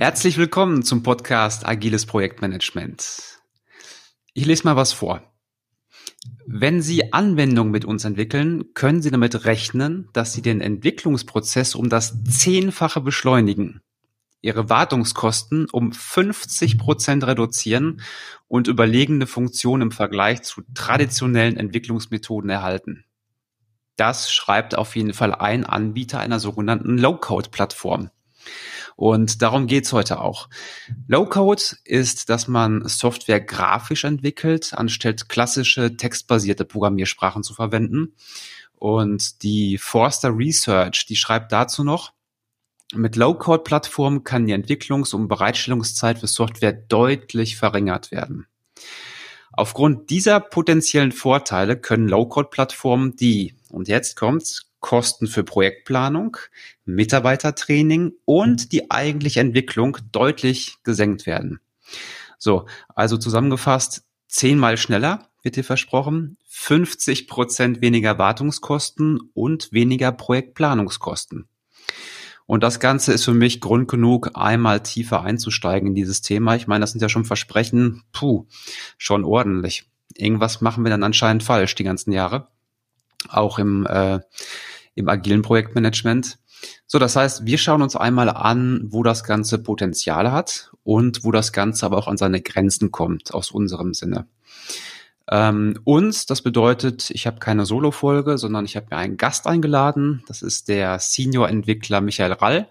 Herzlich willkommen zum Podcast Agiles Projektmanagement. Ich lese mal was vor. Wenn Sie Anwendungen mit uns entwickeln, können Sie damit rechnen, dass Sie den Entwicklungsprozess um das Zehnfache beschleunigen, Ihre Wartungskosten um 50 Prozent reduzieren und überlegene Funktionen im Vergleich zu traditionellen Entwicklungsmethoden erhalten. Das schreibt auf jeden Fall ein Anbieter einer sogenannten Low-Code-Plattform. Und darum geht's heute auch. Low-Code ist, dass man Software grafisch entwickelt, anstatt klassische textbasierte Programmiersprachen zu verwenden. Und die Forster Research, die schreibt dazu noch, mit Low-Code-Plattformen kann die Entwicklungs- und Bereitstellungszeit für Software deutlich verringert werden. Aufgrund dieser potenziellen Vorteile können Low-Code-Plattformen die, und jetzt kommt's, Kosten für Projektplanung, Mitarbeitertraining und die eigentliche Entwicklung deutlich gesenkt werden. So, also zusammengefasst, zehnmal schneller wird dir versprochen, 50 Prozent weniger Wartungskosten und weniger Projektplanungskosten. Und das Ganze ist für mich Grund genug, einmal tiefer einzusteigen in dieses Thema. Ich meine, das sind ja schon Versprechen, puh, schon ordentlich. Irgendwas machen wir dann anscheinend falsch die ganzen Jahre auch im, äh, im agilen Projektmanagement. So, das heißt, wir schauen uns einmal an, wo das Ganze Potenzial hat und wo das Ganze aber auch an seine Grenzen kommt, aus unserem Sinne. Ähm, uns, das bedeutet, ich habe keine Solo-Folge, sondern ich habe mir einen Gast eingeladen. Das ist der Senior-Entwickler Michael Rall.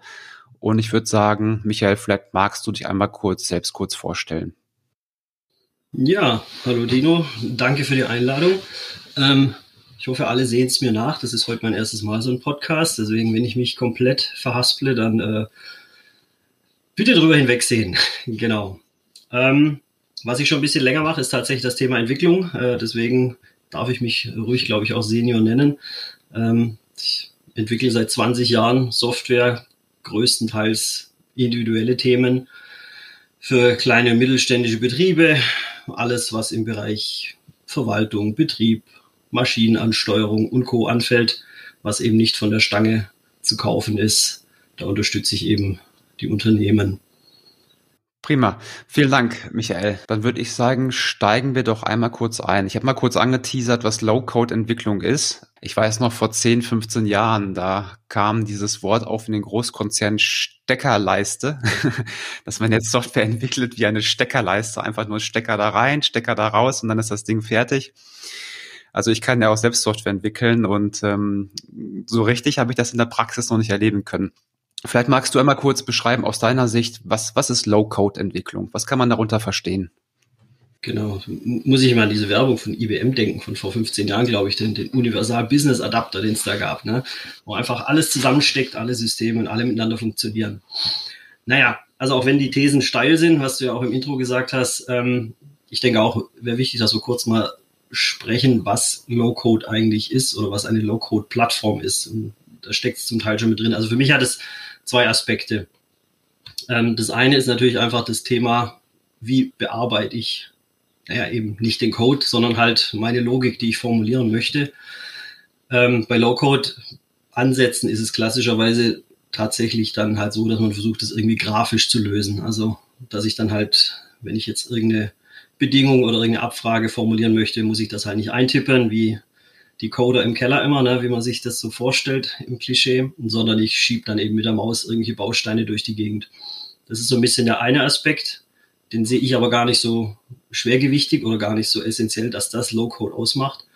Und ich würde sagen, Michael, vielleicht magst du dich einmal kurz selbst kurz vorstellen. Ja, hallo Dino, danke für die Einladung. Ähm, ich hoffe, alle sehen es mir nach. Das ist heute mein erstes Mal so ein Podcast. Deswegen, wenn ich mich komplett verhasple, dann äh, bitte drüber hinwegsehen. genau. Ähm, was ich schon ein bisschen länger mache, ist tatsächlich das Thema Entwicklung. Äh, deswegen darf ich mich ruhig, glaube ich, auch Senior nennen. Ähm, ich entwickle seit 20 Jahren Software, größtenteils individuelle Themen für kleine und mittelständische Betriebe. Alles, was im Bereich Verwaltung, Betrieb, Maschinenansteuerung und Co. anfällt, was eben nicht von der Stange zu kaufen ist. Da unterstütze ich eben die Unternehmen. Prima. Vielen Dank, Michael. Dann würde ich sagen, steigen wir doch einmal kurz ein. Ich habe mal kurz angeteasert, was Low-Code-Entwicklung ist. Ich weiß noch, vor 10, 15 Jahren, da kam dieses Wort auf in den Großkonzern Steckerleiste, dass man jetzt Software entwickelt wie eine Steckerleiste, einfach nur Stecker da rein, Stecker da raus und dann ist das Ding fertig. Also ich kann ja auch selbst Software entwickeln und ähm, so richtig habe ich das in der Praxis noch nicht erleben können. Vielleicht magst du einmal kurz beschreiben aus deiner Sicht, was, was ist Low-Code-Entwicklung? Was kann man darunter verstehen? Genau, muss ich mal an diese Werbung von IBM denken, von vor 15 Jahren, glaube ich, den, den Universal Business Adapter, den es da gab, ne? wo einfach alles zusammensteckt, alle Systeme und alle miteinander funktionieren. Naja, also auch wenn die Thesen steil sind, was du ja auch im Intro gesagt hast, ähm, ich denke auch, wäre wichtig, dass wir kurz mal sprechen, was Low-Code eigentlich ist oder was eine Low-Code-Plattform ist. Und da steckt es zum Teil schon mit drin. Also für mich hat es zwei Aspekte. Ähm, das eine ist natürlich einfach das Thema, wie bearbeite ich, naja, eben nicht den Code, sondern halt meine Logik, die ich formulieren möchte. Ähm, bei Low-Code-Ansätzen ist es klassischerweise tatsächlich dann halt so, dass man versucht, das irgendwie grafisch zu lösen. Also, dass ich dann halt, wenn ich jetzt irgendeine Bedingung oder irgendeine Abfrage formulieren möchte, muss ich das halt nicht eintippen, wie die Coder im Keller immer, ne, wie man sich das so vorstellt im Klischee, sondern ich schiebe dann eben mit der Maus irgendwelche Bausteine durch die Gegend. Das ist so ein bisschen der eine Aspekt, den sehe ich aber gar nicht so schwergewichtig oder gar nicht so essentiell, dass das Low-Code ausmacht.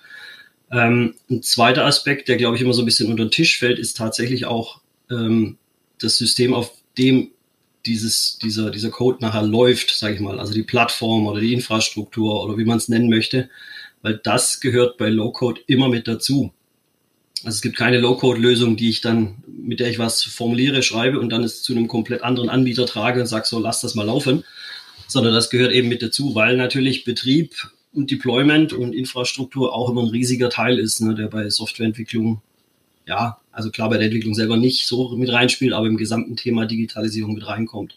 Ähm, ein zweiter Aspekt, der glaube ich immer so ein bisschen unter den Tisch fällt, ist tatsächlich auch ähm, das System, auf dem dieses, dieser, dieser Code nachher läuft, sage ich mal, also die Plattform oder die Infrastruktur oder wie man es nennen möchte, weil das gehört bei Low-Code immer mit dazu. Also es gibt keine Low-Code-Lösung, die ich dann, mit der ich was formuliere, schreibe und dann es zu einem komplett anderen Anbieter trage und sage, so lass das mal laufen, sondern das gehört eben mit dazu, weil natürlich Betrieb und Deployment und Infrastruktur auch immer ein riesiger Teil ist, ne, der bei Softwareentwicklung ja, also klar bei der Entwicklung selber nicht so mit reinspielt, aber im gesamten Thema Digitalisierung mit reinkommt.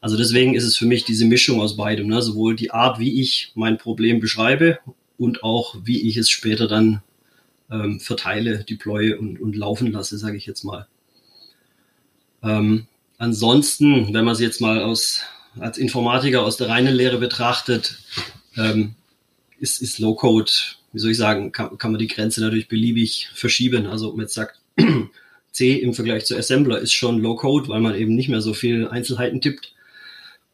Also deswegen ist es für mich diese Mischung aus beidem, ne? sowohl die Art, wie ich mein Problem beschreibe und auch, wie ich es später dann ähm, verteile, deploye und, und laufen lasse, sage ich jetzt mal. Ähm, ansonsten, wenn man es jetzt mal aus, als Informatiker aus der reinen Lehre betrachtet, ähm, ist, ist Low-Code, wie soll ich sagen, kann, kann man die Grenze natürlich beliebig verschieben. Also ob man jetzt sagt, C im Vergleich zu Assembler ist schon Low-Code, weil man eben nicht mehr so viel Einzelheiten tippt.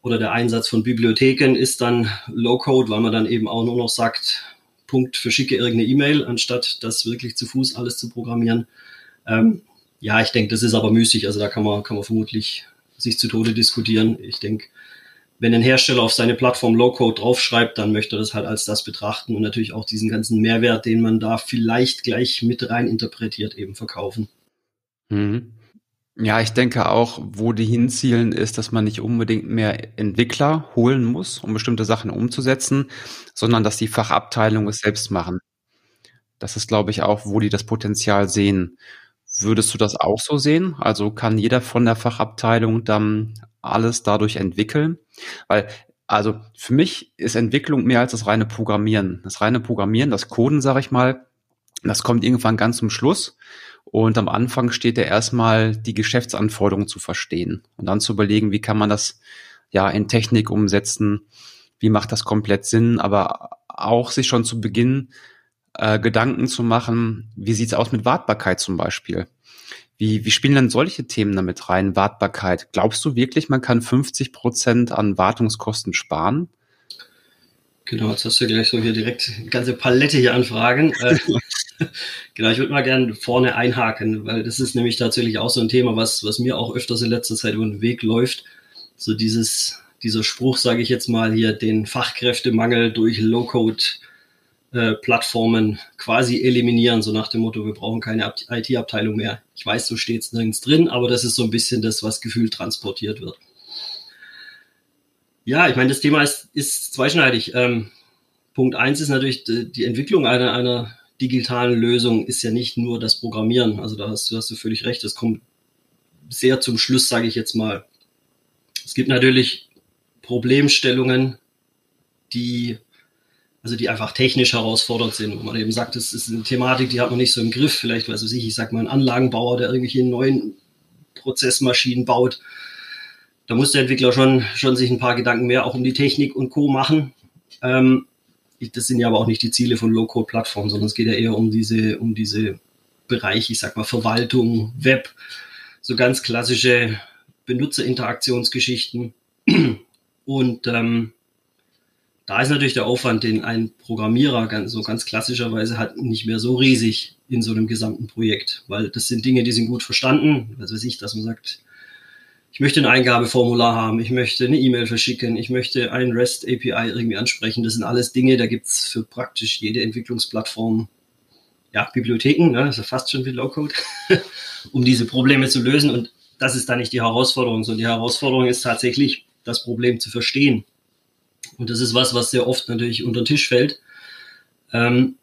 Oder der Einsatz von Bibliotheken ist dann Low-Code, weil man dann eben auch nur noch sagt, Punkt, verschicke irgendeine E-Mail, anstatt das wirklich zu Fuß alles zu programmieren. Ähm, ja, ich denke, das ist aber müßig. Also da kann man, kann man vermutlich sich zu Tode diskutieren. Ich denke, wenn ein Hersteller auf seine Plattform Low-Code draufschreibt, dann möchte er das halt als das betrachten und natürlich auch diesen ganzen Mehrwert, den man da vielleicht gleich mit rein interpretiert, eben verkaufen. Mhm. Ja, ich denke auch, wo die hinzielen, ist, dass man nicht unbedingt mehr Entwickler holen muss, um bestimmte Sachen umzusetzen, sondern dass die Fachabteilungen es selbst machen. Das ist, glaube ich, auch, wo die das Potenzial sehen. Würdest du das auch so sehen? Also kann jeder von der Fachabteilung dann alles dadurch entwickeln? Weil, also für mich ist Entwicklung mehr als das reine Programmieren. Das reine Programmieren, das Coden, sage ich mal, das kommt irgendwann ganz zum Schluss. Und am Anfang steht ja erstmal die Geschäftsanforderungen zu verstehen und dann zu überlegen, wie kann man das ja in Technik umsetzen, wie macht das komplett Sinn, aber auch sich schon zu Beginn äh, Gedanken zu machen, wie sieht's aus mit Wartbarkeit zum Beispiel? Wie, wie spielen denn solche Themen damit rein? Wartbarkeit. Glaubst du wirklich, man kann 50 Prozent an Wartungskosten sparen? Genau, jetzt hast du gleich so hier direkt eine ganze Palette hier an Fragen. Äh, genau, ich würde mal gerne vorne einhaken, weil das ist nämlich tatsächlich auch so ein Thema, was, was mir auch öfters in letzter Zeit über den Weg läuft. So dieses, dieser Spruch, sage ich jetzt mal hier, den Fachkräftemangel durch Low-Code äh, Plattformen quasi eliminieren, so nach dem Motto, wir brauchen keine IT-Abteilung mehr. Ich weiß, so steht es nirgends drin, aber das ist so ein bisschen das, was gefühlt transportiert wird. Ja, ich meine, das Thema ist, ist zweischneidig. Ähm, Punkt eins ist natürlich, die, Entwicklung einer, einer digitalen Lösung ist ja nicht nur das Programmieren. Also da hast, du hast du völlig recht. Das kommt sehr zum Schluss, sage ich jetzt mal. Es gibt natürlich Problemstellungen, die also die einfach technisch herausfordernd sind, wo man eben sagt, das ist eine Thematik, die hat man nicht so im Griff. Vielleicht, weiß ich, ich sag mal, ein Anlagenbauer, der irgendwelche neuen Prozessmaschinen baut. Da muss der Entwickler schon, schon sich ein paar Gedanken mehr auch um die Technik und Co. machen. Ähm, das sind ja aber auch nicht die Ziele von Low-Code-Plattformen, sondern es geht ja eher um diese, um diese Bereiche, ich sag mal, Verwaltung, Web, so ganz klassische Benutzerinteraktionsgeschichten. Und ähm, da ist natürlich der Aufwand, den ein Programmierer ganz, so ganz klassischerweise hat, nicht mehr so riesig in so einem gesamten Projekt, weil das sind Dinge, die sind gut verstanden. Was weiß ich, dass man sagt, ich möchte ein Eingabeformular haben, ich möchte eine E-Mail verschicken, ich möchte ein REST API irgendwie ansprechen. Das sind alles Dinge, da gibt's für praktisch jede Entwicklungsplattform ja, Bibliotheken, ne, ja fast schon wie Low-Code, um diese Probleme zu lösen. Und das ist da nicht die Herausforderung, sondern die Herausforderung ist tatsächlich, das Problem zu verstehen und das ist was, was sehr oft natürlich unter den Tisch fällt, ähm,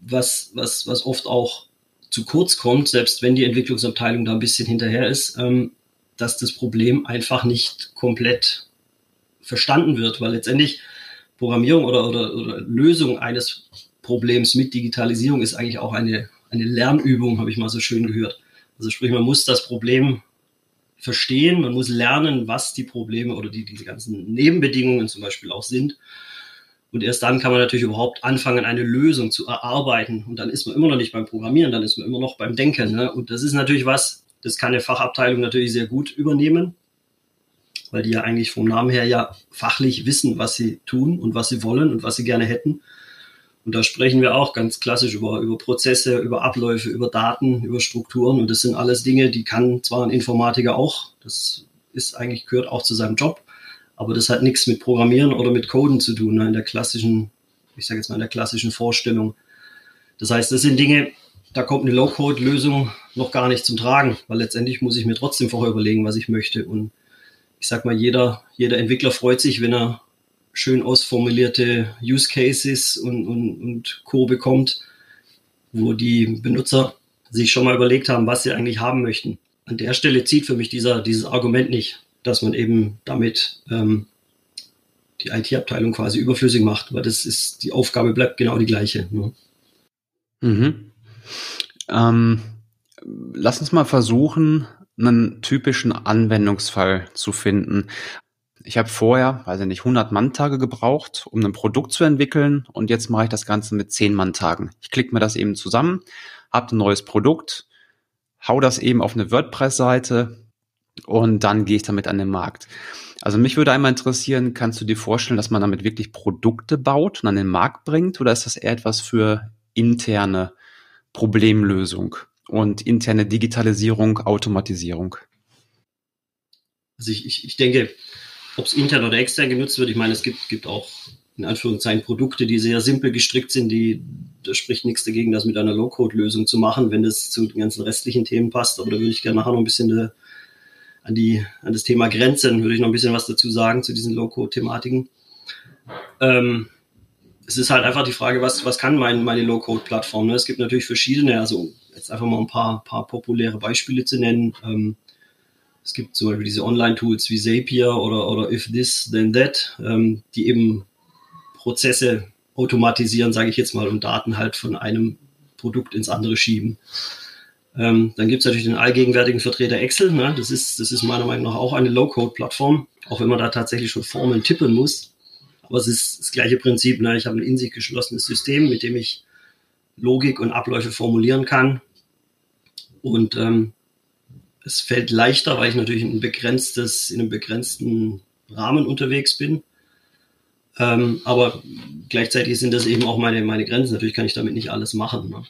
was, was, was oft auch zu kurz kommt, selbst wenn die Entwicklungsabteilung da ein bisschen hinterher ist, ähm, dass das Problem einfach nicht komplett verstanden wird, weil letztendlich Programmierung oder, oder, oder Lösung eines Problems mit Digitalisierung ist eigentlich auch eine, eine Lernübung, habe ich mal so schön gehört. Also sprich, man muss das Problem verstehen, man muss lernen, was die Probleme oder die, diese ganzen Nebenbedingungen zum Beispiel auch sind. Und erst dann kann man natürlich überhaupt anfangen, eine Lösung zu erarbeiten. Und dann ist man immer noch nicht beim Programmieren, dann ist man immer noch beim Denken. Ne? Und das ist natürlich was, das kann eine Fachabteilung natürlich sehr gut übernehmen, weil die ja eigentlich vom Namen her ja fachlich wissen, was sie tun und was sie wollen und was sie gerne hätten. Und da sprechen wir auch ganz klassisch über, über Prozesse, über Abläufe, über Daten, über Strukturen. Und das sind alles Dinge, die kann zwar ein Informatiker auch, das ist eigentlich, gehört auch zu seinem Job, aber das hat nichts mit Programmieren oder mit Coden zu tun, ne, in der klassischen, ich sage jetzt mal in der klassischen Vorstellung. Das heißt, das sind Dinge, da kommt eine Low-Code-Lösung noch gar nicht zum Tragen, weil letztendlich muss ich mir trotzdem vorher überlegen, was ich möchte. Und ich sag mal, jeder, jeder Entwickler freut sich, wenn er schön ausformulierte Use Cases und, und, und Co. bekommt, wo die Benutzer sich schon mal überlegt haben, was sie eigentlich haben möchten. An der Stelle zieht für mich dieser, dieses Argument nicht, dass man eben damit ähm, die IT-Abteilung quasi überflüssig macht, weil das ist, die Aufgabe bleibt genau die gleiche. Ne? Mhm. Ähm, lass uns mal versuchen, einen typischen Anwendungsfall zu finden. Ich habe vorher, weiß ich nicht, 100 Mann-Tage gebraucht, um ein Produkt zu entwickeln und jetzt mache ich das Ganze mit 10 Mann-Tagen. Ich klicke mir das eben zusammen, habe ein neues Produkt, hau das eben auf eine WordPress-Seite und dann gehe ich damit an den Markt. Also mich würde einmal interessieren, kannst du dir vorstellen, dass man damit wirklich Produkte baut und an den Markt bringt oder ist das eher etwas für interne Problemlösung und interne Digitalisierung, Automatisierung? Also ich, ich, ich denke, ob es intern oder extern genutzt wird, ich meine, es gibt, gibt auch in Anführungszeichen Produkte, die sehr simpel gestrickt sind, die, da spricht nichts dagegen, das mit einer Low-Code-Lösung zu machen, wenn das zu den ganzen restlichen Themen passt. Aber da würde ich gerne nachher noch ein bisschen de, an, die, an das Thema Grenzen, würde ich noch ein bisschen was dazu sagen, zu diesen Low-Code-Thematiken. Ähm, es ist halt einfach die Frage, was, was kann mein, meine Low-Code-Plattform? Ne? Es gibt natürlich verschiedene, also jetzt einfach mal ein paar, paar populäre Beispiele zu nennen. Ähm, es gibt zum Beispiel diese Online-Tools wie Zapier oder, oder If This, Then That, ähm, die eben Prozesse automatisieren, sage ich jetzt mal, und Daten halt von einem Produkt ins andere schieben. Ähm, dann gibt es natürlich den allgegenwärtigen Vertreter Excel. Ne? Das, ist, das ist meiner Meinung nach auch eine Low-Code-Plattform, auch wenn man da tatsächlich schon Formeln tippen muss. Aber es ist das gleiche Prinzip. Ne? Ich habe ein in sich geschlossenes System, mit dem ich Logik und Abläufe formulieren kann. Und ähm, es fällt leichter, weil ich natürlich in, ein begrenztes, in einem begrenzten Rahmen unterwegs bin. Ähm, aber gleichzeitig sind das eben auch meine, meine Grenzen. Natürlich kann ich damit nicht alles machen. Ne?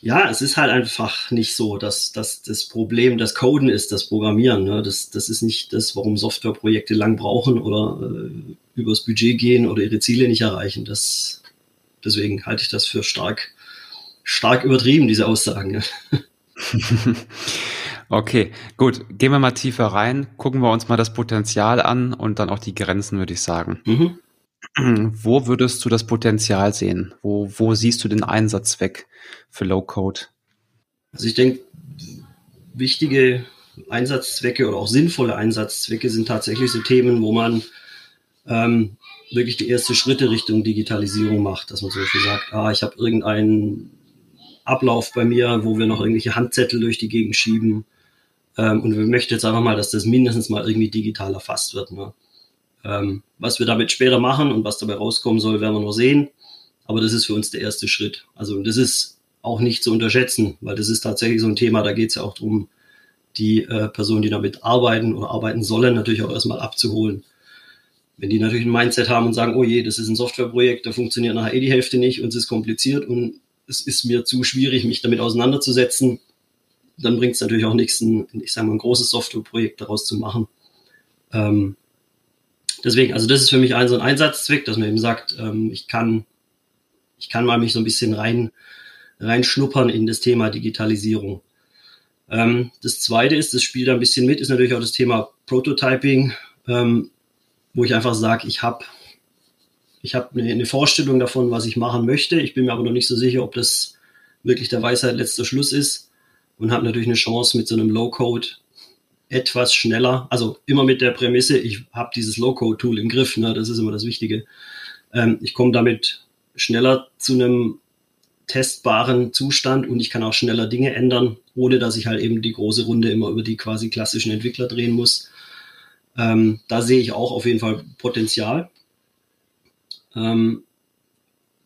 Ja, es ist halt einfach nicht so, dass, dass das Problem das Coden ist, das Programmieren. Ne? Das, das ist nicht das, warum Softwareprojekte lang brauchen oder äh, übers Budget gehen oder ihre Ziele nicht erreichen. Das, deswegen halte ich das für stark, stark übertrieben, diese Aussagen. Ne? Okay, gut. Gehen wir mal tiefer rein, gucken wir uns mal das Potenzial an und dann auch die Grenzen, würde ich sagen. Mhm. Wo würdest du das Potenzial sehen? Wo, wo siehst du den Einsatzzweck für Low Code? Also ich denke, wichtige Einsatzzwecke oder auch sinnvolle Einsatzzwecke sind tatsächlich so Themen, wo man ähm, wirklich die ersten Schritte Richtung Digitalisierung macht, dass man zum Beispiel sagt, ah, ich habe irgendeinen Ablauf bei mir, wo wir noch irgendwelche Handzettel durch die Gegend schieben ähm, und wir möchten jetzt einfach mal, dass das mindestens mal irgendwie digital erfasst wird. Ne? Ähm, was wir damit später machen und was dabei rauskommen soll, werden wir noch sehen. Aber das ist für uns der erste Schritt. Also das ist auch nicht zu unterschätzen, weil das ist tatsächlich so ein Thema, da geht es ja auch darum, die äh, Personen, die damit arbeiten oder arbeiten sollen, natürlich auch erstmal abzuholen. Wenn die natürlich ein Mindset haben und sagen, oh je, das ist ein Softwareprojekt, da funktioniert nachher eh die Hälfte nicht und es ist kompliziert und es ist mir zu schwierig, mich damit auseinanderzusetzen, dann bringt es natürlich auch nichts, ein, ich sage mal, ein großes Softwareprojekt daraus zu machen. Ähm, deswegen, also das ist für mich ein so ein Einsatzzweck, dass man eben sagt, ähm, ich kann, ich kann mal mich so ein bisschen rein, reinschnuppern in das Thema Digitalisierung. Ähm, das zweite ist, das spielt ein bisschen mit, ist natürlich auch das Thema Prototyping, ähm, wo ich einfach sage, ich habe ich hab eine, eine Vorstellung davon, was ich machen möchte. Ich bin mir aber noch nicht so sicher, ob das wirklich der Weisheit letzter Schluss ist und habe natürlich eine Chance mit so einem Low-Code etwas schneller, also immer mit der Prämisse, ich habe dieses Low-Code-Tool im Griff, ne, das ist immer das Wichtige. Ähm, ich komme damit schneller zu einem testbaren Zustand und ich kann auch schneller Dinge ändern, ohne dass ich halt eben die große Runde immer über die quasi klassischen Entwickler drehen muss. Ähm, da sehe ich auch auf jeden Fall Potenzial. Ähm,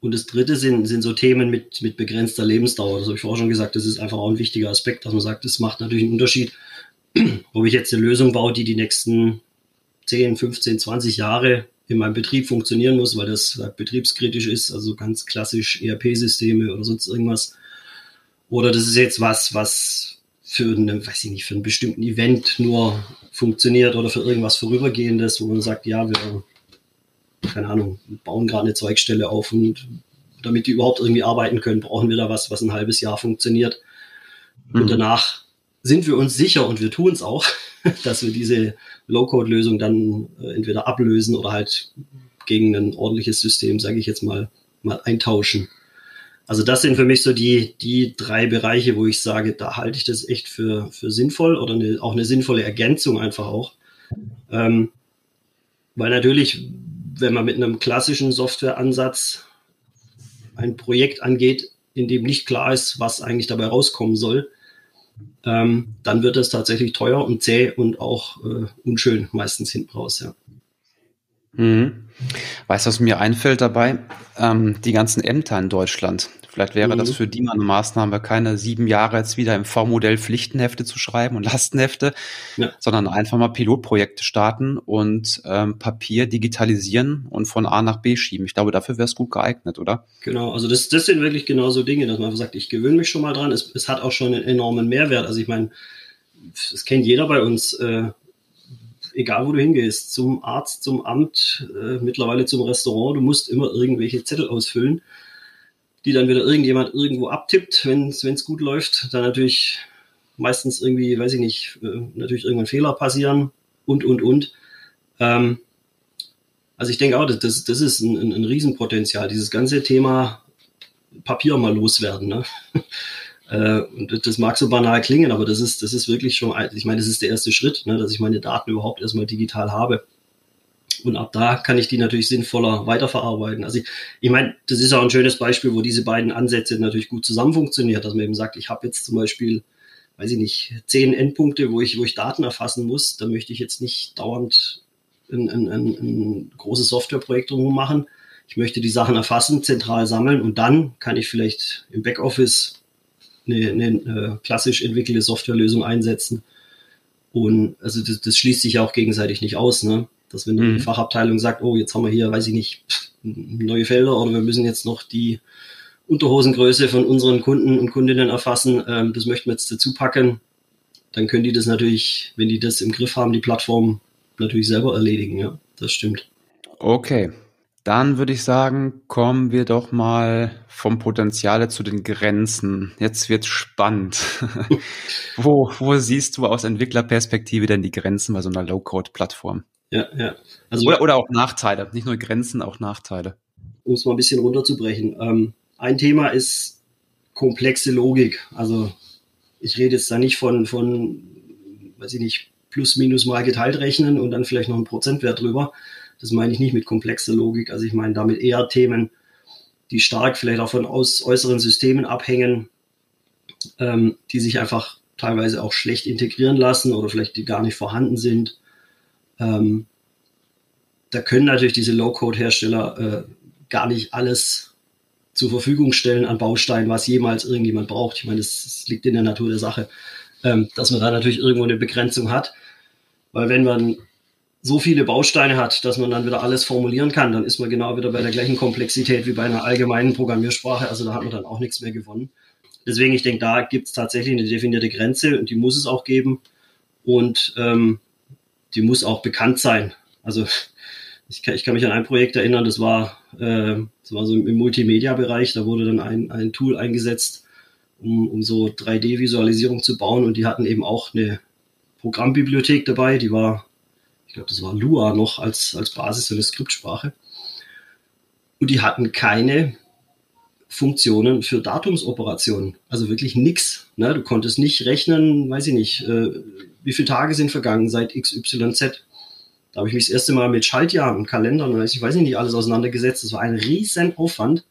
und das dritte sind, sind so Themen mit, mit begrenzter Lebensdauer. Das habe ich vorher schon gesagt, das ist einfach auch ein wichtiger Aspekt, dass man sagt, das macht natürlich einen Unterschied, ob ich jetzt eine Lösung baue, die die nächsten 10, 15, 20 Jahre in meinem Betrieb funktionieren muss, weil das halt betriebskritisch ist, also ganz klassisch ERP-Systeme oder sonst irgendwas. Oder das ist jetzt was, was für eine, weiß ich nicht, für einen bestimmten Event nur funktioniert oder für irgendwas Vorübergehendes, wo man sagt, ja, wir keine Ahnung, bauen gerade eine Zeugstelle auf und damit die überhaupt irgendwie arbeiten können, brauchen wir da was, was ein halbes Jahr funktioniert. Mhm. Und danach sind wir uns sicher und wir tun es auch, dass wir diese Low-Code-Lösung dann äh, entweder ablösen oder halt gegen ein ordentliches System, sage ich jetzt mal, mal eintauschen. Also das sind für mich so die, die drei Bereiche, wo ich sage, da halte ich das echt für, für sinnvoll oder eine, auch eine sinnvolle Ergänzung einfach auch. Ähm, weil natürlich, wenn man mit einem klassischen Softwareansatz ein Projekt angeht, in dem nicht klar ist, was eigentlich dabei rauskommen soll, ähm, dann wird es tatsächlich teuer und zäh und auch äh, unschön meistens hinten raus, ja. Mhm. Weißt du, was mir einfällt dabei? Ähm, die ganzen Ämter in Deutschland. Vielleicht wäre mhm. das für die mal eine Maßnahme, keine sieben Jahre jetzt wieder im V-Modell Pflichtenhefte zu schreiben und Lastenhefte, ja. sondern einfach mal Pilotprojekte starten und ähm, Papier digitalisieren und von A nach B schieben. Ich glaube, dafür wäre es gut geeignet, oder? Genau, also das, das sind wirklich genauso Dinge, dass man sagt, ich gewöhne mich schon mal dran. Es, es hat auch schon einen enormen Mehrwert. Also ich meine, das kennt jeder bei uns. Äh, egal wo du hingehst, zum Arzt, zum Amt, äh, mittlerweile zum Restaurant, du musst immer irgendwelche Zettel ausfüllen die dann wieder irgendjemand irgendwo abtippt, wenn es gut läuft. Dann natürlich meistens irgendwie, weiß ich nicht, äh, natürlich irgendwann Fehler passieren und, und, und. Ähm, also ich denke auch, das, das ist ein, ein, ein Riesenpotenzial, dieses ganze Thema Papier mal loswerden. Ne? äh, und das mag so banal klingen, aber das ist, das ist wirklich schon, ich meine, das ist der erste Schritt, ne, dass ich meine Daten überhaupt erstmal digital habe. Und ab da kann ich die natürlich sinnvoller weiterverarbeiten. Also ich, ich meine, das ist auch ein schönes Beispiel, wo diese beiden Ansätze natürlich gut zusammen funktioniert, dass man eben sagt, ich habe jetzt zum Beispiel, weiß ich nicht, zehn Endpunkte, wo ich, wo ich Daten erfassen muss. Da möchte ich jetzt nicht dauernd ein, ein, ein, ein großes Softwareprojekt drum machen. Ich möchte die Sachen erfassen, zentral sammeln und dann kann ich vielleicht im Backoffice eine, eine, eine klassisch entwickelte Softwarelösung einsetzen. Und also das, das schließt sich ja auch gegenseitig nicht aus. Ne? Dass wenn mhm. die Fachabteilung sagt, oh, jetzt haben wir hier, weiß ich nicht, neue Felder oder wir müssen jetzt noch die Unterhosengröße von unseren Kunden und Kundinnen erfassen, ähm, das möchten wir jetzt dazu packen, dann können die das natürlich, wenn die das im Griff haben, die Plattform natürlich selber erledigen, ja, das stimmt. Okay, dann würde ich sagen, kommen wir doch mal vom Potenziale zu den Grenzen. Jetzt wird spannend. wo, wo siehst du aus Entwicklerperspektive denn die Grenzen bei so einer Low-Code-Plattform? Ja, ja. Also, oder, oder auch Nachteile, nicht nur Grenzen, auch Nachteile. Um es mal ein bisschen runterzubrechen. Ähm, ein Thema ist komplexe Logik. Also ich rede jetzt da nicht von, von, weiß ich nicht, plus minus mal geteilt rechnen und dann vielleicht noch einen Prozentwert drüber. Das meine ich nicht mit komplexer Logik. Also ich meine damit eher Themen, die stark vielleicht auch von aus, äußeren Systemen abhängen, ähm, die sich einfach teilweise auch schlecht integrieren lassen oder vielleicht die gar nicht vorhanden sind. Ähm, da können natürlich diese Low-Code-Hersteller äh, gar nicht alles zur Verfügung stellen an Bausteinen, was jemals irgendjemand braucht. Ich meine, das, das liegt in der Natur der Sache, ähm, dass man da natürlich irgendwo eine Begrenzung hat. Weil wenn man so viele Bausteine hat, dass man dann wieder alles formulieren kann, dann ist man genau wieder bei der gleichen Komplexität wie bei einer allgemeinen Programmiersprache. Also da hat man dann auch nichts mehr gewonnen. Deswegen, ich denke, da gibt es tatsächlich eine definierte Grenze und die muss es auch geben. Und ähm, die muss auch bekannt sein. Also ich kann, ich kann mich an ein Projekt erinnern, das war, äh, das war so im Multimedia-Bereich, da wurde dann ein, ein Tool eingesetzt, um, um so 3D-Visualisierung zu bauen und die hatten eben auch eine Programmbibliothek dabei, die war, ich glaube, das war Lua noch als, als Basis für eine Skriptsprache. Und die hatten keine Funktionen für Datumsoperationen. Also wirklich nix. Ne? Du konntest nicht rechnen, weiß ich nicht, äh, wie viele Tage sind vergangen seit XYZ. Da habe ich mich das erste Mal mit Schaltjahren und Kalendern und ich weiß nicht, alles auseinandergesetzt. Das war ein riesen Aufwand,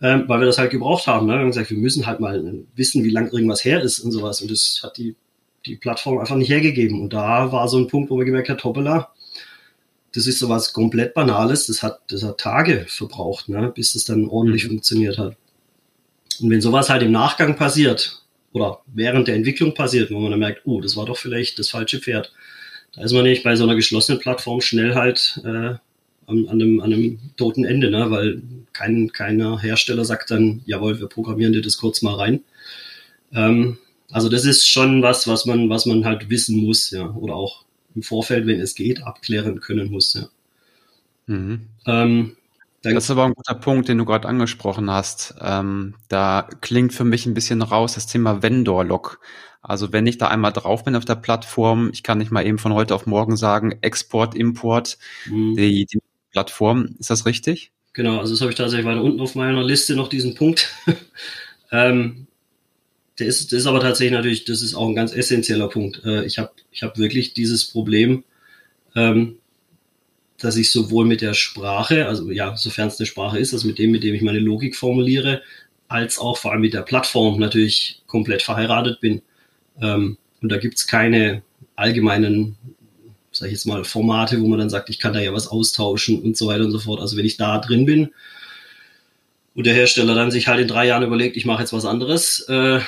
ähm, weil wir das halt gebraucht haben. Ne? Wir haben gesagt, wir müssen halt mal wissen, wie lang irgendwas her ist und sowas. Und das hat die, die Plattform einfach nicht hergegeben. Und da war so ein Punkt, wo wir gemerkt haben, hoppala, das ist sowas komplett Banales, das hat, das hat Tage verbraucht, ne, bis es dann ordentlich mhm. funktioniert hat. Und wenn sowas halt im Nachgang passiert oder während der Entwicklung passiert, wo man dann merkt, oh, das war doch vielleicht das falsche Pferd, da ist man nicht bei so einer geschlossenen Plattform schnell halt äh, an, an, einem, an einem toten Ende, ne? weil kein, keiner Hersteller sagt dann, jawohl, wir programmieren dir das kurz mal rein. Ähm, also das ist schon was, was man, was man halt wissen muss, ja, oder auch im Vorfeld, wenn es geht, abklären können muss. Ja. Mhm. Ähm, das ist aber ein guter Punkt, den du gerade angesprochen hast. Ähm, da klingt für mich ein bisschen raus das Thema Vendor-Log. Also wenn ich da einmal drauf bin auf der Plattform, ich kann nicht mal eben von heute auf morgen sagen, Export, Import, mhm. die, die Plattform. Ist das richtig? Genau, also das habe ich tatsächlich weiter unten auf meiner Liste noch diesen Punkt. ähm, der ist, das ist aber tatsächlich natürlich, das ist auch ein ganz essentieller Punkt. Äh, ich habe ich hab wirklich dieses Problem, ähm, dass ich sowohl mit der Sprache, also ja, sofern es eine Sprache ist, also mit dem, mit dem ich meine Logik formuliere, als auch vor allem mit der Plattform natürlich komplett verheiratet bin. Ähm, und da gibt's keine allgemeinen, sag ich jetzt mal, Formate, wo man dann sagt, ich kann da ja was austauschen und so weiter und so fort. Also wenn ich da drin bin und der Hersteller dann sich halt in drei Jahren überlegt, ich mache jetzt was anderes, äh,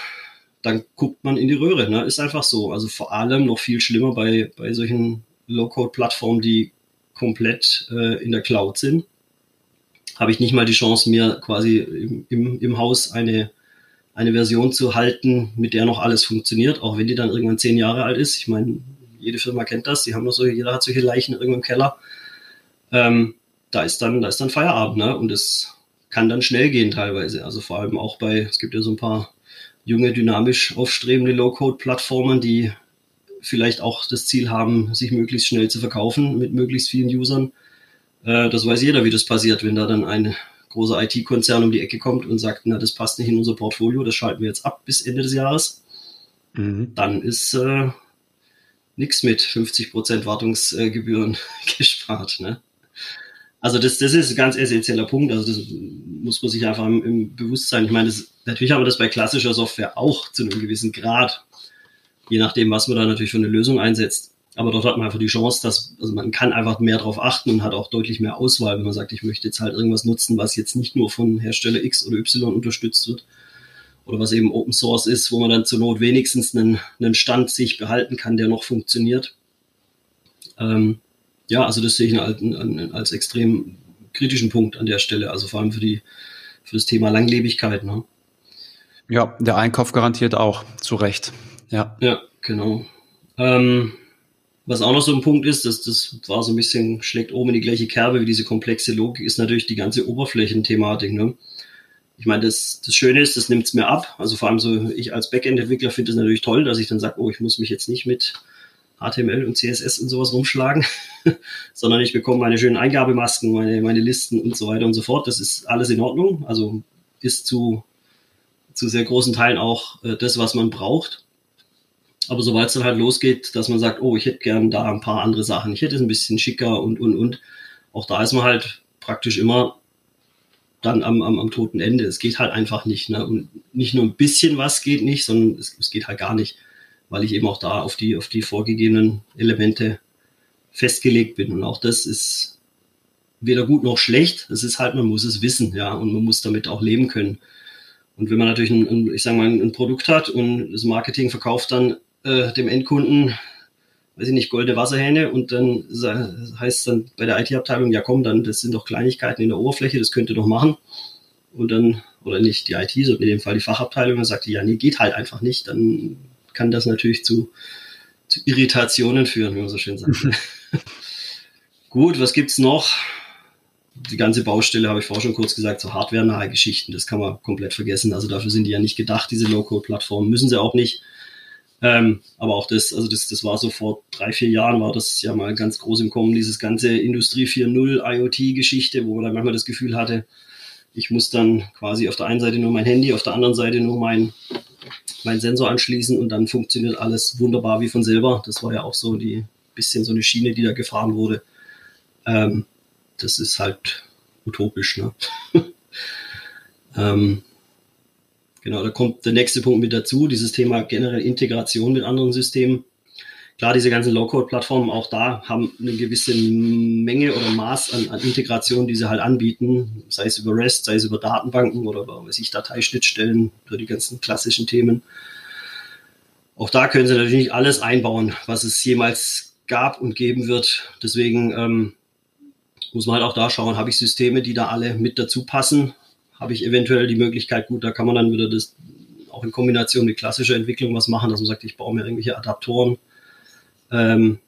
dann guckt man in die Röhre. Ne? Ist einfach so. Also vor allem noch viel schlimmer bei, bei solchen Low-Code-Plattformen, die komplett äh, in der Cloud sind. Habe ich nicht mal die Chance, mir quasi im, im, im Haus eine, eine Version zu halten, mit der noch alles funktioniert, auch wenn die dann irgendwann zehn Jahre alt ist. Ich meine, jede Firma kennt das, die haben noch so, jeder hat solche Leichen irgendwo im Keller. Ähm, da ist dann, da ist dann Feierabend, ne? Und es kann dann schnell gehen teilweise. Also vor allem auch bei, es gibt ja so ein paar junge, dynamisch aufstrebende Low-Code-Plattformen, die vielleicht auch das Ziel haben, sich möglichst schnell zu verkaufen mit möglichst vielen Usern. Äh, das weiß jeder, wie das passiert, wenn da dann ein großer IT-Konzern um die Ecke kommt und sagt, na, das passt nicht in unser Portfolio, das schalten wir jetzt ab bis Ende des Jahres. Mhm. Dann ist äh, nichts mit 50% Wartungsgebühren gespart. Ne? Also das, das ist ein ganz essentieller Punkt. Also das muss man sich einfach im, im Bewusstsein. Ich meine, das, natürlich haben wir das bei klassischer Software auch zu einem gewissen Grad, je nachdem, was man da natürlich für eine Lösung einsetzt. Aber dort hat man einfach die Chance, dass also man kann einfach mehr darauf achten und hat auch deutlich mehr Auswahl, wenn man sagt, ich möchte jetzt halt irgendwas nutzen, was jetzt nicht nur von Hersteller X oder Y unterstützt wird oder was eben Open Source ist, wo man dann zur Not wenigstens einen, einen Stand sich behalten kann, der noch funktioniert. Ähm, ja, also das sehe ich als, als extrem kritischen Punkt an der Stelle, also vor allem für die für das Thema Langlebigkeit. Ne? Ja, der Einkauf garantiert auch, zu Recht. Ja, ja genau. Ähm, was auch noch so ein Punkt ist, dass das war so ein bisschen, schlägt oben in die gleiche Kerbe wie diese komplexe Logik, ist natürlich die ganze Oberflächenthematik. Ne? Ich meine, das, das Schöne ist, das nimmt es mir ab. Also vor allem so, ich als Backend-Entwickler finde es natürlich toll, dass ich dann sage, oh, ich muss mich jetzt nicht mit HTML und CSS und sowas rumschlagen, sondern ich bekomme meine schönen Eingabemasken, meine, meine Listen und so weiter und so fort. Das ist alles in Ordnung. Also ist zu, zu sehr großen Teilen auch äh, das, was man braucht. Aber sobald es dann halt losgeht, dass man sagt, oh, ich hätte gern da ein paar andere Sachen, ich hätte es ein bisschen schicker und, und, und, auch da ist man halt praktisch immer dann am, am, am toten Ende. Es geht halt einfach nicht. Ne? Und nicht nur ein bisschen was geht nicht, sondern es, es geht halt gar nicht weil ich eben auch da auf die, auf die vorgegebenen Elemente festgelegt bin. Und auch das ist weder gut noch schlecht. Es ist halt, man muss es wissen, ja, und man muss damit auch leben können. Und wenn man natürlich ein, ein ich sage mal, ein Produkt hat und das Marketing verkauft dann äh, dem Endkunden, weiß ich nicht, goldene Wasserhähne und dann heißt es dann bei der IT-Abteilung, ja komm, dann, das sind doch Kleinigkeiten in der Oberfläche, das könnt ihr doch machen. Und dann, oder nicht die IT, sondern in dem Fall die Fachabteilung, dann sagt die, ja, nee, geht halt einfach nicht, dann kann das natürlich zu, zu Irritationen führen, wie man so schön sagt. Gut, was gibt's noch? Die ganze Baustelle habe ich vorher schon kurz gesagt, so hardware-nahe Geschichten, das kann man komplett vergessen. Also dafür sind die ja nicht gedacht, diese Low-Code-Plattformen, müssen sie auch nicht. Ähm, aber auch das, also das, das war so vor drei, vier Jahren, war das ja mal ganz groß im Kommen, dieses ganze Industrie 4.0 IoT-Geschichte, wo man dann manchmal das Gefühl hatte, ich muss dann quasi auf der einen Seite nur mein Handy, auf der anderen Seite nur mein meinen Sensor anschließen und dann funktioniert alles wunderbar wie von selber. Das war ja auch so die bisschen so eine Schiene, die da gefahren wurde. Ähm, das ist halt utopisch. Ne? ähm, genau, da kommt der nächste Punkt mit dazu, dieses Thema generell Integration mit anderen Systemen. Klar, diese ganzen Low-Code-Plattformen auch da haben eine gewisse Menge oder Maß an, an, Integration, die sie halt anbieten, sei es über REST, sei es über Datenbanken oder weiß ich, Dateischnittstellen oder die ganzen klassischen Themen. Auch da können sie natürlich nicht alles einbauen, was es jemals gab und geben wird. Deswegen ähm, muss man halt auch da schauen, habe ich Systeme, die da alle mit dazu passen? Habe ich eventuell die Möglichkeit, gut, da kann man dann wieder das auch in Kombination mit klassischer Entwicklung was machen, dass man sagt, ich baue mir irgendwelche Adaptoren ähm,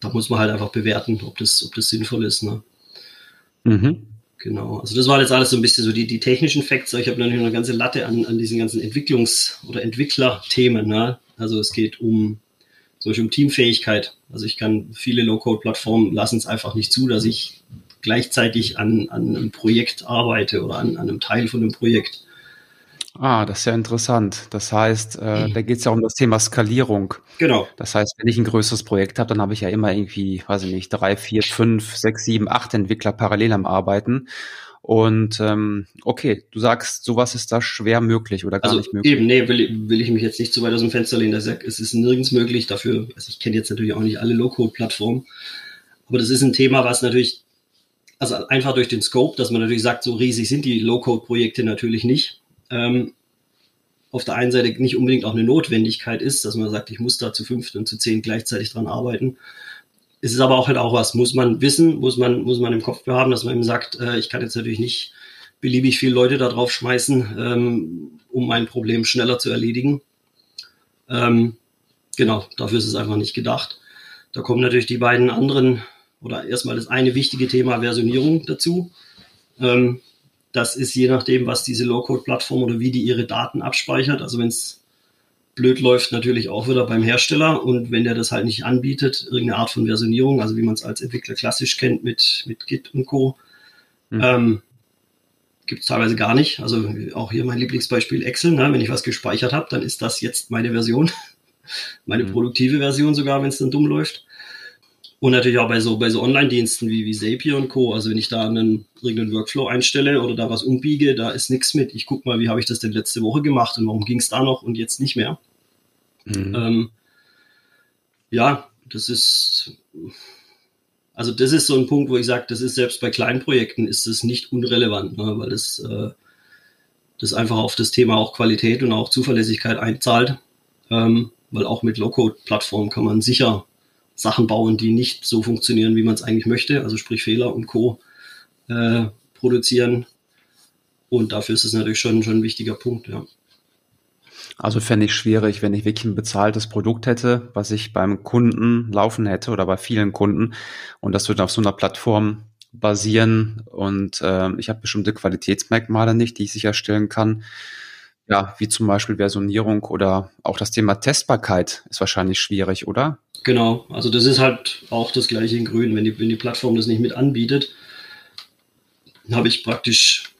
da muss man halt einfach bewerten, ob das, ob das sinnvoll ist. Ne? Mhm. Genau. Also das war jetzt alles so ein bisschen so die, die technischen Facts. Ich habe natürlich noch eine ganze Latte an, an diesen ganzen Entwicklungs- oder Entwicklerthemen. Ne? Also es geht um zum Beispiel um Teamfähigkeit. Also ich kann viele Low-Code-Plattformen lassen es einfach nicht zu, dass ich gleichzeitig an, an einem Projekt arbeite oder an, an einem Teil von einem Projekt. Ah, das ist ja interessant. Das heißt, äh, da geht es ja um das Thema Skalierung. Genau. Das heißt, wenn ich ein größeres Projekt habe, dann habe ich ja immer irgendwie, weiß ich nicht, drei, vier, fünf, sechs, sieben, acht Entwickler parallel am Arbeiten. Und ähm, okay, du sagst, sowas ist da schwer möglich oder gar also nicht möglich. Eben, nee, will, will ich mich jetzt nicht zu weit aus dem Fenster lehnen. Das ist, es ist nirgends möglich dafür. Also ich kenne jetzt natürlich auch nicht alle Low-Code-Plattformen, aber das ist ein Thema, was natürlich, also einfach durch den Scope, dass man natürlich sagt, so riesig sind die Low-Code-Projekte natürlich nicht ähm, auf der einen Seite nicht unbedingt auch eine Notwendigkeit ist, dass man sagt, ich muss da zu fünft und zu zehn gleichzeitig dran arbeiten. Es ist aber auch halt auch was, muss man wissen, muss man, muss man im Kopf haben, dass man eben sagt, äh, ich kann jetzt natürlich nicht beliebig viele Leute da drauf schmeißen, ähm, um mein Problem schneller zu erledigen. Ähm, genau, dafür ist es einfach nicht gedacht. Da kommen natürlich die beiden anderen oder erstmal das eine wichtige Thema Versionierung dazu. Ähm, das ist je nachdem, was diese Low-Code-Plattform oder wie die ihre Daten abspeichert. Also wenn es blöd läuft, natürlich auch wieder beim Hersteller. Und wenn der das halt nicht anbietet, irgendeine Art von Versionierung, also wie man es als Entwickler klassisch kennt mit, mit Git und Co., mhm. ähm, gibt es teilweise gar nicht. Also auch hier mein Lieblingsbeispiel Excel. Ne? Wenn ich was gespeichert habe, dann ist das jetzt meine Version. meine mhm. produktive Version sogar, wenn es dann dumm läuft. Und natürlich auch bei so, bei so Online-Diensten wie, wie Zapier und Co. Also wenn ich da einen irgendeinen Workflow einstelle oder da was umbiege, da ist nichts mit. Ich gucke mal, wie habe ich das denn letzte Woche gemacht und warum ging es da noch und jetzt nicht mehr. Mhm. Ähm, ja, das ist, also das ist so ein Punkt, wo ich sage, das ist selbst bei kleinen Projekten ist es nicht unrelevant, ne, weil das, äh, das einfach auf das Thema auch Qualität und auch Zuverlässigkeit einzahlt. Ähm, weil auch mit Low-Code-Plattformen kann man sicher Sachen bauen, die nicht so funktionieren, wie man es eigentlich möchte, also sprich Fehler und Co. Äh, produzieren. Und dafür ist es natürlich schon, schon ein wichtiger Punkt, ja. Also fände ich schwierig, wenn ich wirklich ein bezahltes Produkt hätte, was ich beim Kunden laufen hätte oder bei vielen Kunden und das würde auf so einer Plattform basieren und äh, ich habe bestimmte Qualitätsmerkmale nicht, die ich sicherstellen kann. Ja, wie zum Beispiel Versionierung oder auch das Thema Testbarkeit ist wahrscheinlich schwierig, oder? Genau, also das ist halt auch das gleiche in Grün. Wenn die, wenn die Plattform das nicht mit anbietet, habe ich praktisch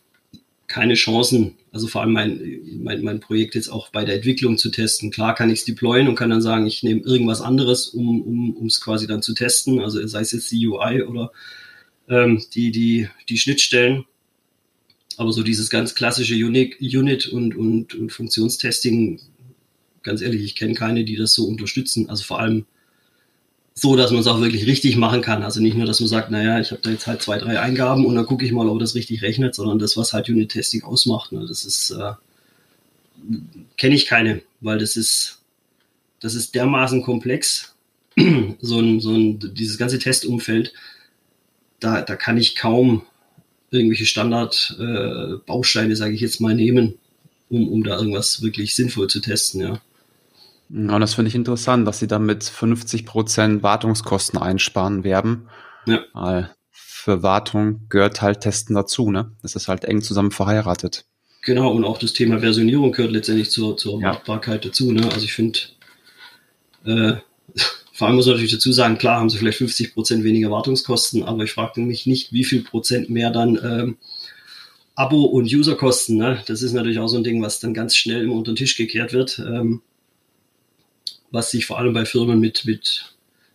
keine Chancen, also vor allem mein, mein, mein Projekt jetzt auch bei der Entwicklung zu testen. Klar kann ich es deployen und kann dann sagen, ich nehme irgendwas anderes, um um es quasi dann zu testen, also sei es jetzt die UI oder ähm, die, die, die Schnittstellen. Aber so dieses ganz klassische Unit, und, und, und Funktionstesting, ganz ehrlich, ich kenne keine, die das so unterstützen. Also vor allem so, dass man es auch wirklich richtig machen kann. Also nicht nur, dass man sagt, naja, ich habe da jetzt halt zwei, drei Eingaben und dann gucke ich mal, ob das richtig rechnet, sondern das, was halt Unit-Testing ausmacht. Ne, das ist, äh, kenne ich keine, weil das ist, das ist dermaßen komplex. so ein, so ein, dieses ganze Testumfeld, da, da kann ich kaum irgendwelche Standard-Bausteine, äh, sage ich jetzt mal, nehmen, um, um da irgendwas wirklich sinnvoll zu testen, ja. Ja, das finde ich interessant, dass sie damit 50 Prozent Wartungskosten einsparen werden. Ja. Weil für Wartung gehört halt Testen dazu, ne? Das ist halt eng zusammen verheiratet. Genau, und auch das Thema Versionierung gehört letztendlich zur, zur ja. Wartbarkeit dazu, ne? Also ich finde, äh, vor allem muss man natürlich dazu sagen, klar haben sie vielleicht 50 Prozent weniger Wartungskosten, aber ich frage mich nicht, wie viel Prozent mehr dann ähm, Abo- und Userkosten, ne? Das ist natürlich auch so ein Ding, was dann ganz schnell immer unter den Tisch gekehrt wird. Ähm, was sich vor allem bei Firmen mit, mit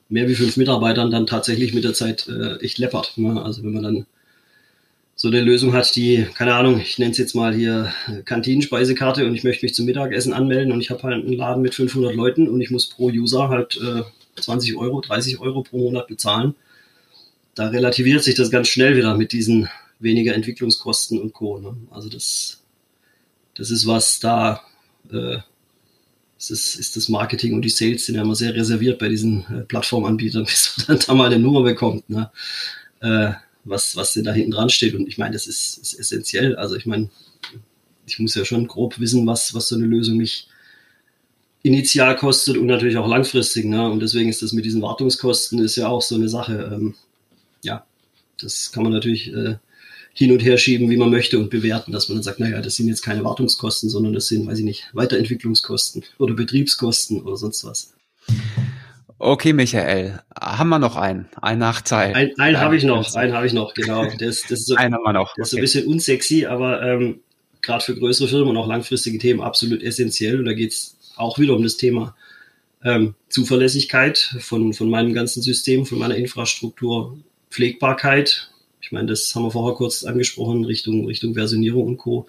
mehr wie fünf Mitarbeitern dann tatsächlich mit der Zeit äh, echt läppert. Ne? Also wenn man dann so eine Lösung hat, die, keine Ahnung, ich nenne es jetzt mal hier Kantinenspeisekarte und ich möchte mich zum Mittagessen anmelden und ich habe halt einen Laden mit 500 Leuten und ich muss pro User halt äh, 20 Euro, 30 Euro pro Monat bezahlen. Da relativiert sich das ganz schnell wieder mit diesen weniger Entwicklungskosten und Co. Ne? Also das, das ist was, da äh, ist das, ist das Marketing und die Sales sind ja immer sehr reserviert bei diesen äh, Plattformanbietern, bis man dann da mal eine Nummer bekommt, ne? äh, was, was denn da hinten dran steht. Und ich meine, das ist, ist essentiell. Also ich meine, ich muss ja schon grob wissen, was, was so eine Lösung mich initial kostet und natürlich auch langfristig. Ne? Und deswegen ist das mit diesen Wartungskosten ist ja auch so eine Sache. Ähm, ja, das kann man natürlich äh, hin und her schieben, wie man möchte und bewerten, dass man dann sagt, naja, das sind jetzt keine Wartungskosten, sondern das sind, weiß ich nicht, Weiterentwicklungskosten oder Betriebskosten oder sonst was. Okay, Michael, haben wir noch einen, einen Nachteil? Ein, einen habe ich noch, einen habe ich noch, genau. Das, das ist so, einen haben wir noch. Das ist so ein bisschen unsexy, aber ähm, gerade für größere Firmen und auch langfristige Themen absolut essentiell. Und da geht es auch wieder um das Thema ähm, Zuverlässigkeit von, von meinem ganzen System, von meiner Infrastruktur, Pflegbarkeit. Ich meine, das haben wir vorher kurz angesprochen, Richtung, Richtung Versionierung und Co.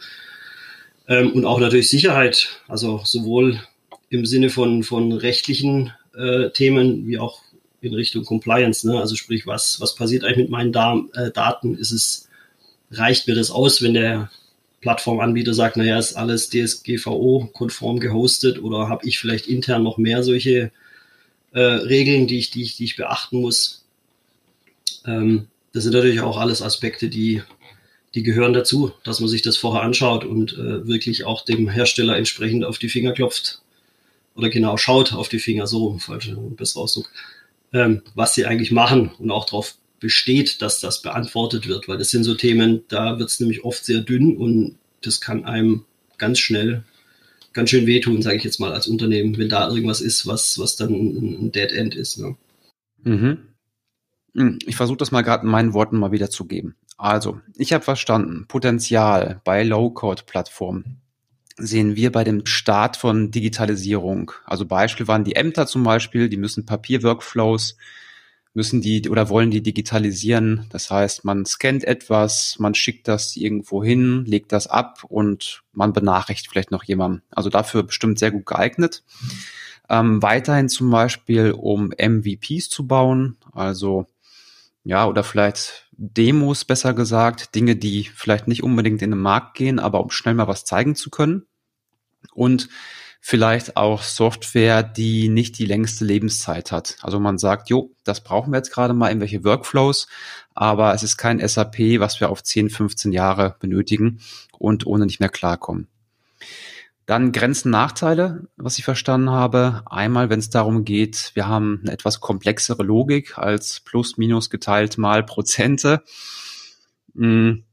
Ähm, und auch natürlich Sicherheit, also sowohl im Sinne von, von rechtlichen äh, Themen wie auch in Richtung Compliance. Ne? Also sprich, was, was passiert eigentlich mit meinen da äh, Daten? Ist es, reicht mir das aus, wenn der Plattformanbieter sagt, naja, ist alles DSGVO-konform gehostet oder habe ich vielleicht intern noch mehr solche äh, Regeln, die ich, die, ich, die ich beachten muss? Ähm, das sind natürlich auch alles Aspekte, die, die gehören dazu, dass man sich das vorher anschaut und äh, wirklich auch dem Hersteller entsprechend auf die Finger klopft oder genau schaut auf die Finger, so falscher besser Ausdruck, ähm, was sie eigentlich machen und auch darauf besteht, dass das beantwortet wird, weil das sind so Themen, da wird es nämlich oft sehr dünn und das kann einem ganz schnell ganz schön wehtun, sage ich jetzt mal, als Unternehmen, wenn da irgendwas ist, was, was dann ein Dead End ist. Ne? Mhm. Hm, ich versuche das mal gerade in meinen Worten mal wiederzugeben. Also, ich habe verstanden, Potenzial bei Low-Code-Plattformen sehen wir bei dem Start von Digitalisierung. Also Beispiel waren die Ämter zum Beispiel, die müssen Papierworkflows müssen die oder wollen die digitalisieren. Das heißt, man scannt etwas, man schickt das irgendwo hin, legt das ab und man benachrichtigt vielleicht noch jemanden. Also dafür bestimmt sehr gut geeignet. Ähm, weiterhin zum Beispiel, um MVPs zu bauen, also ja, oder vielleicht Demos besser gesagt, Dinge, die vielleicht nicht unbedingt in den Markt gehen, aber um schnell mal was zeigen zu können. Und vielleicht auch Software, die nicht die längste Lebenszeit hat. Also man sagt, jo, das brauchen wir jetzt gerade mal in welche Workflows, aber es ist kein SAP, was wir auf 10, 15 Jahre benötigen und ohne nicht mehr klarkommen. Dann Grenzen, Nachteile, was ich verstanden habe. Einmal, wenn es darum geht, wir haben eine etwas komplexere Logik als Plus, Minus geteilt mal Prozente. Hm,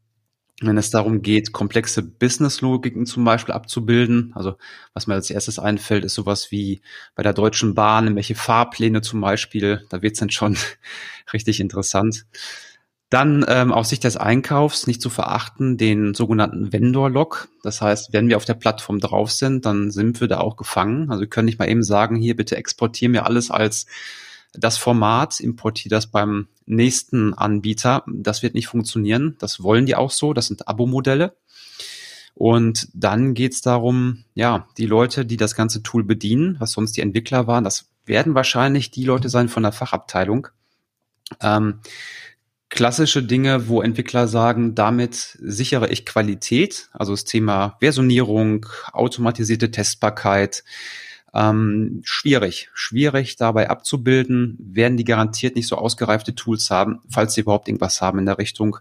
wenn es darum geht, komplexe Business-Logiken zum Beispiel abzubilden. Also was mir als erstes einfällt, ist sowas wie bei der Deutschen Bahn, welche Fahrpläne zum Beispiel. Da wird es dann schon richtig interessant. Dann ähm, aus Sicht des Einkaufs nicht zu verachten den sogenannten Vendor-Log. Das heißt, wenn wir auf der Plattform drauf sind, dann sind wir da auch gefangen. Also wir können nicht mal eben sagen, hier bitte exportieren mir alles als das Format, importiere das beim nächsten Anbieter. Das wird nicht funktionieren. Das wollen die auch so. Das sind Abo-Modelle. Und dann geht es darum, ja, die Leute, die das ganze Tool bedienen, was sonst die Entwickler waren, das werden wahrscheinlich die Leute sein von der Fachabteilung. Ähm, klassische Dinge, wo Entwickler sagen, damit sichere ich Qualität, also das Thema Versionierung, automatisierte Testbarkeit, ähm, schwierig, schwierig dabei abzubilden, werden die garantiert nicht so ausgereifte Tools haben, falls sie überhaupt irgendwas haben in der Richtung,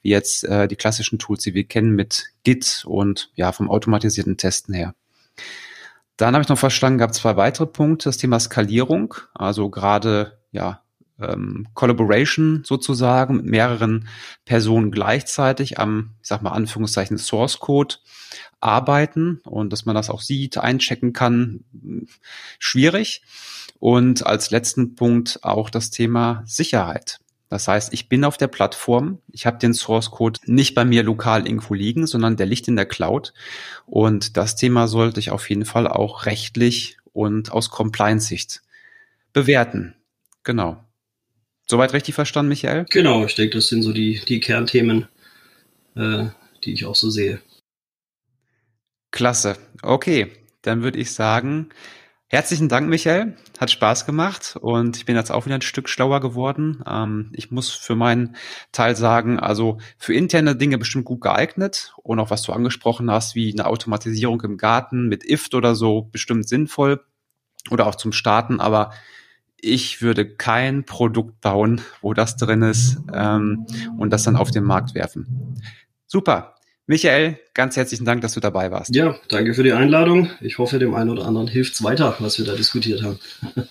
wie jetzt äh, die klassischen Tools, die wir kennen mit Git und ja, vom automatisierten Testen her. Dann habe ich noch verstanden, gab zwei weitere Punkte, das Thema Skalierung, also gerade ja ähm, Collaboration sozusagen mit mehreren Personen gleichzeitig am, ich sag mal Anführungszeichen Source Code arbeiten und dass man das auch sieht, einchecken kann, schwierig. Und als letzten Punkt auch das Thema Sicherheit. Das heißt, ich bin auf der Plattform, ich habe den Source Code nicht bei mir lokal irgendwo liegen, sondern der liegt in der Cloud. Und das Thema sollte ich auf jeden Fall auch rechtlich und aus Compliance-Sicht bewerten. Genau. Soweit richtig verstanden, Michael? Genau, ich denke, das sind so die, die Kernthemen, äh, die ich auch so sehe. Klasse. Okay, dann würde ich sagen, herzlichen Dank, Michael. Hat Spaß gemacht und ich bin jetzt auch wieder ein Stück schlauer geworden. Ähm, ich muss für meinen Teil sagen, also für interne Dinge bestimmt gut geeignet und auch was du angesprochen hast, wie eine Automatisierung im Garten mit IFT oder so, bestimmt sinnvoll oder auch zum Starten, aber ich würde kein Produkt bauen, wo das drin ist ähm, und das dann auf den Markt werfen. Super. Michael, ganz herzlichen Dank, dass du dabei warst. Ja, danke für die Einladung. Ich hoffe, dem einen oder anderen hilft es weiter, was wir da diskutiert haben.